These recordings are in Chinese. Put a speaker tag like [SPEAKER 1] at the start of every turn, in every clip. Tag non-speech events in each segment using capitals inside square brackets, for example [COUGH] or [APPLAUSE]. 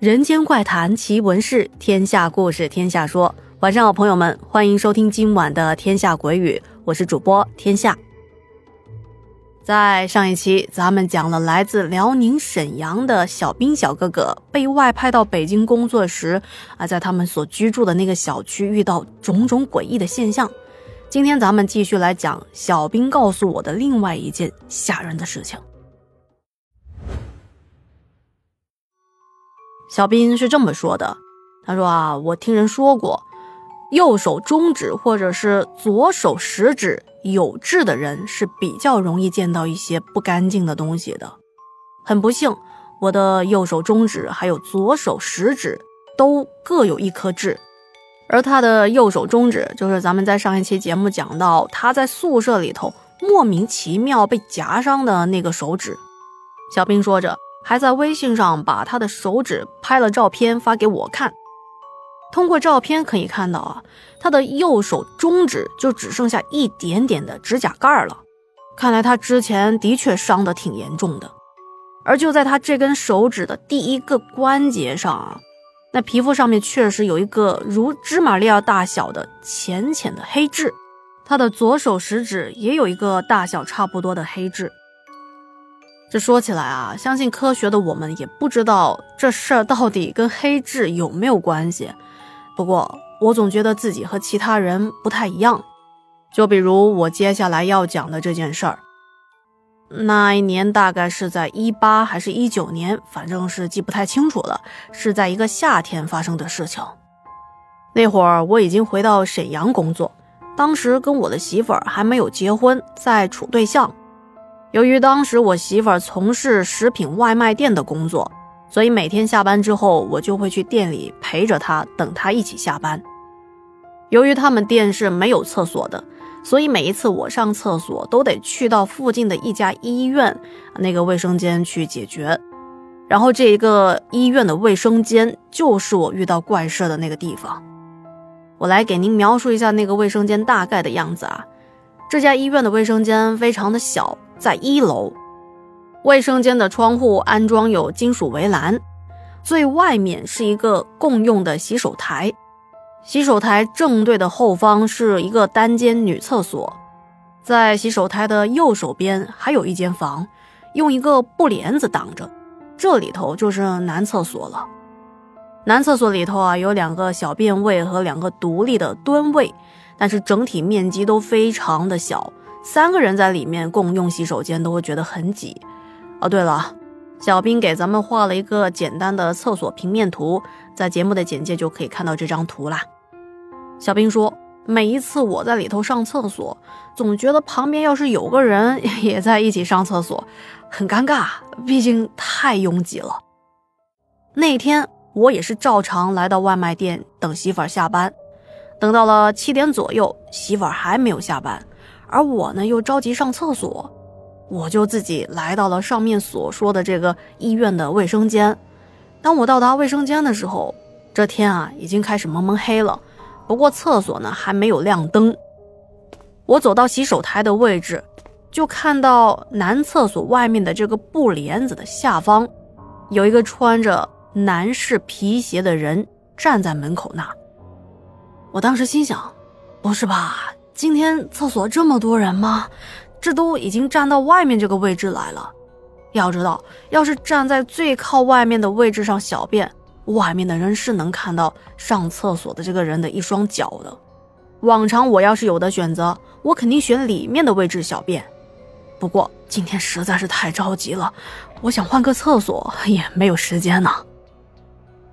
[SPEAKER 1] 人间怪谈奇闻事，天下故事天下说。晚上好，朋友们，欢迎收听今晚的《天下鬼语》，我是主播天下。在上一期，咱们讲了来自辽宁沈阳的小兵小哥哥被外派到北京工作时，啊，在他们所居住的那个小区遇到种种诡异的现象。今天咱们继续来讲小兵告诉我的另外一件吓人的事情。小兵是这么说的：“他说啊，我听人说过，右手中指或者是左手食指有痣的人是比较容易见到一些不干净的东西的。很不幸，我的右手中指还有左手食指都各有一颗痣。”而他的右手中指，就是咱们在上一期节目讲到他在宿舍里头莫名其妙被夹伤的那个手指。小兵说着，还在微信上把他的手指拍了照片发给我看。通过照片可以看到啊，他的右手中指就只剩下一点点的指甲盖了。看来他之前的确伤得挺严重的。而就在他这根手指的第一个关节上啊。那皮肤上面确实有一个如芝麻粒儿大小的浅浅的黑痣，他的左手食指也有一个大小差不多的黑痣。这说起来啊，相信科学的我们也不知道这事儿到底跟黑痣有没有关系。不过我总觉得自己和其他人不太一样，就比如我接下来要讲的这件事儿。那一年大概是在一八还是一九年，反正是记不太清楚了。是在一个夏天发生的事情。那会儿我已经回到沈阳工作，当时跟我的媳妇儿还没有结婚，在处对象。由于当时我媳妇儿从事食品外卖店的工作，所以每天下班之后，我就会去店里陪着她，等她一起下班。由于他们店是没有厕所的。所以每一次我上厕所都得去到附近的一家医院那个卫生间去解决，然后这一个医院的卫生间就是我遇到怪事的那个地方。我来给您描述一下那个卫生间大概的样子啊。这家医院的卫生间非常的小，在一楼，卫生间的窗户安装有金属围栏，最外面是一个共用的洗手台。洗手台正对的后方是一个单间女厕所，在洗手台的右手边还有一间房，用一个布帘子挡着，这里头就是男厕所了。男厕所里头啊有两个小便位和两个独立的蹲位，但是整体面积都非常的小，三个人在里面共用洗手间都会觉得很挤。哦，对了。小兵给咱们画了一个简单的厕所平面图，在节目的简介就可以看到这张图啦。小兵说，每一次我在里头上厕所，总觉得旁边要是有个人 [LAUGHS] 也在一起上厕所，很尴尬，毕竟太拥挤了。那天我也是照常来到外卖店等媳妇儿下班，等到了七点左右，媳妇儿还没有下班，而我呢又着急上厕所。我就自己来到了上面所说的这个医院的卫生间。当我到达卫生间的时候，这天啊已经开始蒙蒙黑了。不过厕所呢还没有亮灯。我走到洗手台的位置，就看到男厕所外面的这个布帘子的下方，有一个穿着男士皮鞋的人站在门口那。我当时心想：不是吧？今天厕所这么多人吗？这都已经站到外面这个位置来了。要知道，要是站在最靠外面的位置上小便，外面的人是能看到上厕所的这个人的一双脚的。往常我要是有的选择，我肯定选里面的位置小便。不过今天实在是太着急了，我想换个厕所也没有时间呢。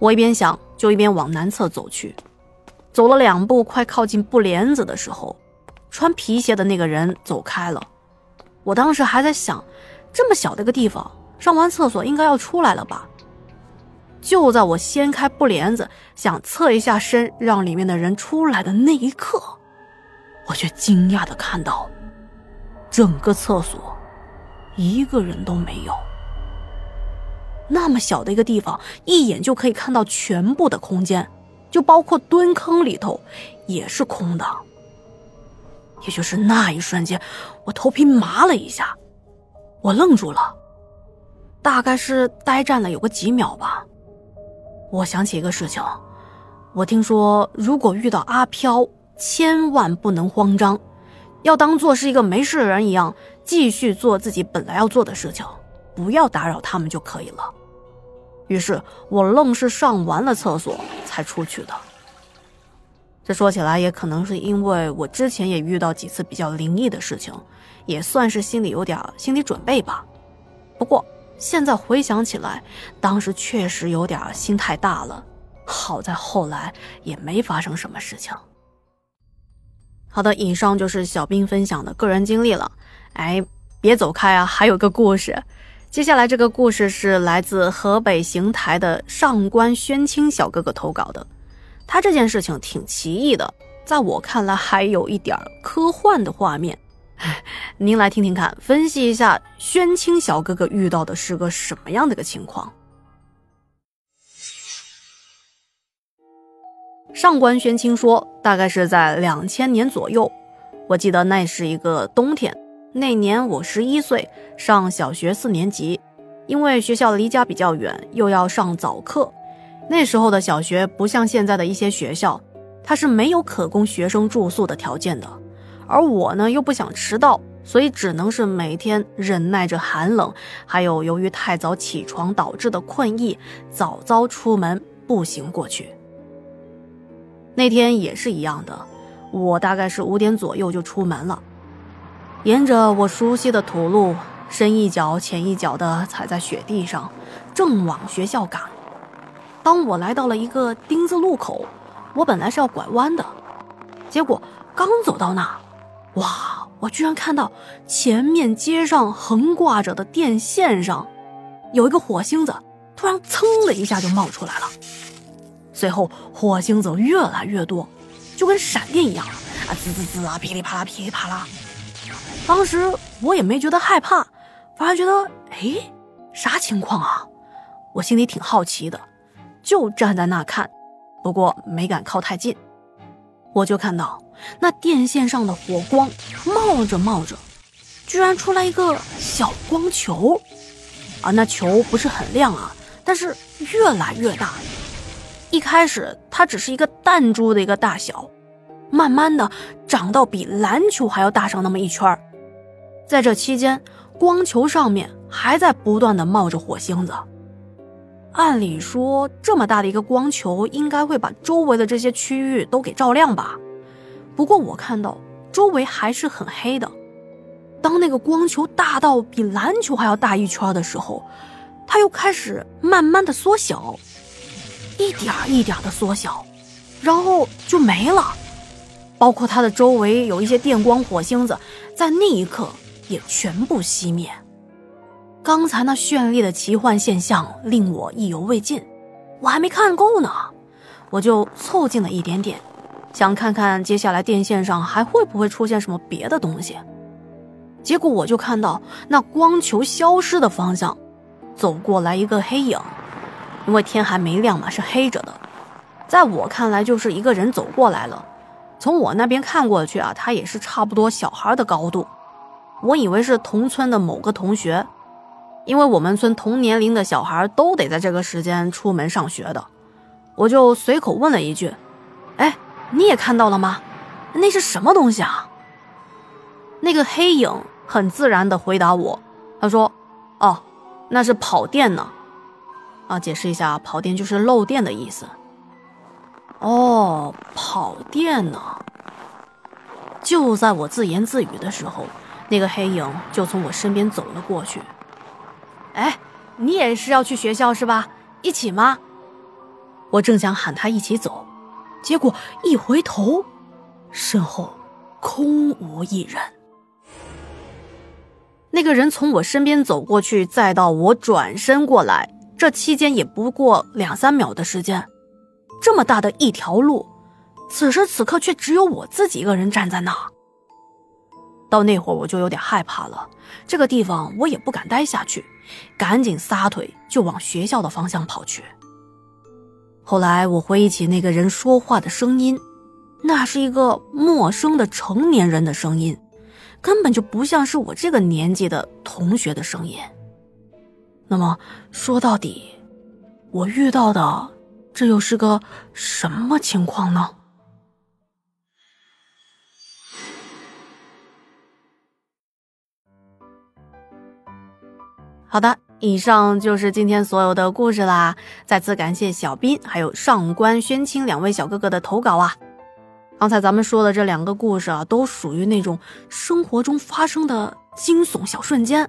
[SPEAKER 1] 我一边想，就一边往南侧走去。走了两步，快靠近布帘子的时候，穿皮鞋的那个人走开了。我当时还在想，这么小的一个地方，上完厕所应该要出来了吧？就在我掀开布帘子，想侧一下身，让里面的人出来的那一刻，我却惊讶的看到，整个厕所一个人都没有。那么小的一个地方，一眼就可以看到全部的空间，就包括蹲坑里头也是空的。也就是那一瞬间，我头皮麻了一下，我愣住了，大概是呆站了有个几秒吧。我想起一个事情，我听说如果遇到阿飘，千万不能慌张，要当做是一个没事人一样，继续做自己本来要做的事情，不要打扰他们就可以了。于是我愣是上完了厕所才出去的。这说起来也可能是因为我之前也遇到几次比较灵异的事情，也算是心里有点心理准备吧。不过现在回想起来，当时确实有点心太大了。好在后来也没发生什么事情。好的，以上就是小兵分享的个人经历了。哎，别走开啊，还有个故事。接下来这个故事是来自河北邢台的上官宣清小哥哥投稿的。他这件事情挺奇异的，在我看来还有一点科幻的画面。您来听听看，分析一下宣清小哥哥遇到的是个什么样的个情况？上官宣清说，大概是在两千年左右，我记得那是一个冬天，那年我十一岁，上小学四年级，因为学校离家比较远，又要上早课。那时候的小学不像现在的一些学校，它是没有可供学生住宿的条件的。而我呢又不想迟到，所以只能是每天忍耐着寒冷，还有由于太早起床导致的困意，早早出门步行过去。那天也是一样的，我大概是五点左右就出门了，沿着我熟悉的土路，深一脚浅一脚的踩在雪地上，正往学校赶。当我来到了一个丁字路口，我本来是要拐弯的，结果刚走到那，哇！我居然看到前面街上横挂着的电线上，有一个火星子，突然噌的一下就冒出来了。随后火星子越来越多，就跟闪电一样啊，滋滋滋啊，噼里啪啦，噼里啪啦。当时我也没觉得害怕，反而觉得哎，啥情况啊？我心里挺好奇的。就站在那看，不过没敢靠太近。我就看到那电线上的火光冒着冒着，居然出来一个小光球，啊，那球不是很亮啊，但是越来越大。一开始它只是一个弹珠的一个大小，慢慢的长到比篮球还要大上那么一圈在这期间，光球上面还在不断的冒着火星子。按理说，这么大的一个光球应该会把周围的这些区域都给照亮吧？不过我看到周围还是很黑的。当那个光球大到比篮球还要大一圈的时候，它又开始慢慢的缩小，一点一点的缩小，然后就没了。包括它的周围有一些电光火星子，在那一刻也全部熄灭。刚才那绚丽的奇幻现象令我意犹未尽，我还没看够呢，我就凑近了一点点，想看看接下来电线上还会不会出现什么别的东西。结果我就看到那光球消失的方向，走过来一个黑影，因为天还没亮嘛，是黑着的，在我看来就是一个人走过来了。从我那边看过去啊，他也是差不多小孩的高度，我以为是同村的某个同学。因为我们村同年龄的小孩都得在这个时间出门上学的，我就随口问了一句：“哎，你也看到了吗？那是什么东西啊？”那个黑影很自然地回答我：“他说，哦，那是跑电呢。啊，解释一下，跑电就是漏电的意思。哦，跑电呢。就在我自言自语的时候，那个黑影就从我身边走了过去。”哎，你也是要去学校是吧？一起吗？我正想喊他一起走，结果一回头，身后空无一人。那个人从我身边走过去，再到我转身过来，这期间也不过两三秒的时间。这么大的一条路，此时此刻却只有我自己一个人站在那。到那会儿我就有点害怕了，这个地方我也不敢待下去。赶紧撒腿就往学校的方向跑去。后来我回忆起那个人说话的声音，那是一个陌生的成年人的声音，根本就不像是我这个年纪的同学的声音。那么说到底，我遇到的这又是个什么情况呢？好的，以上就是今天所有的故事啦。再次感谢小斌还有上官宣清两位小哥哥的投稿啊。刚才咱们说的这两个故事啊，都属于那种生活中发生的惊悚小瞬间。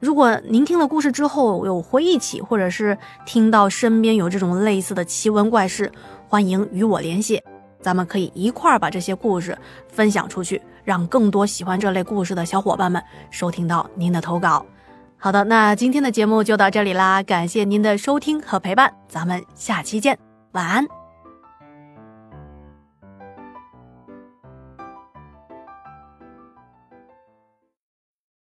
[SPEAKER 1] 如果您听了故事之后有回忆起，或者是听到身边有这种类似的奇闻怪事，欢迎与我联系，咱们可以一块儿把这些故事分享出去，让更多喜欢这类故事的小伙伴们收听到您的投稿。好的，那今天的节目就到这里啦，感谢您的收听和陪伴，咱们下期见，晚安。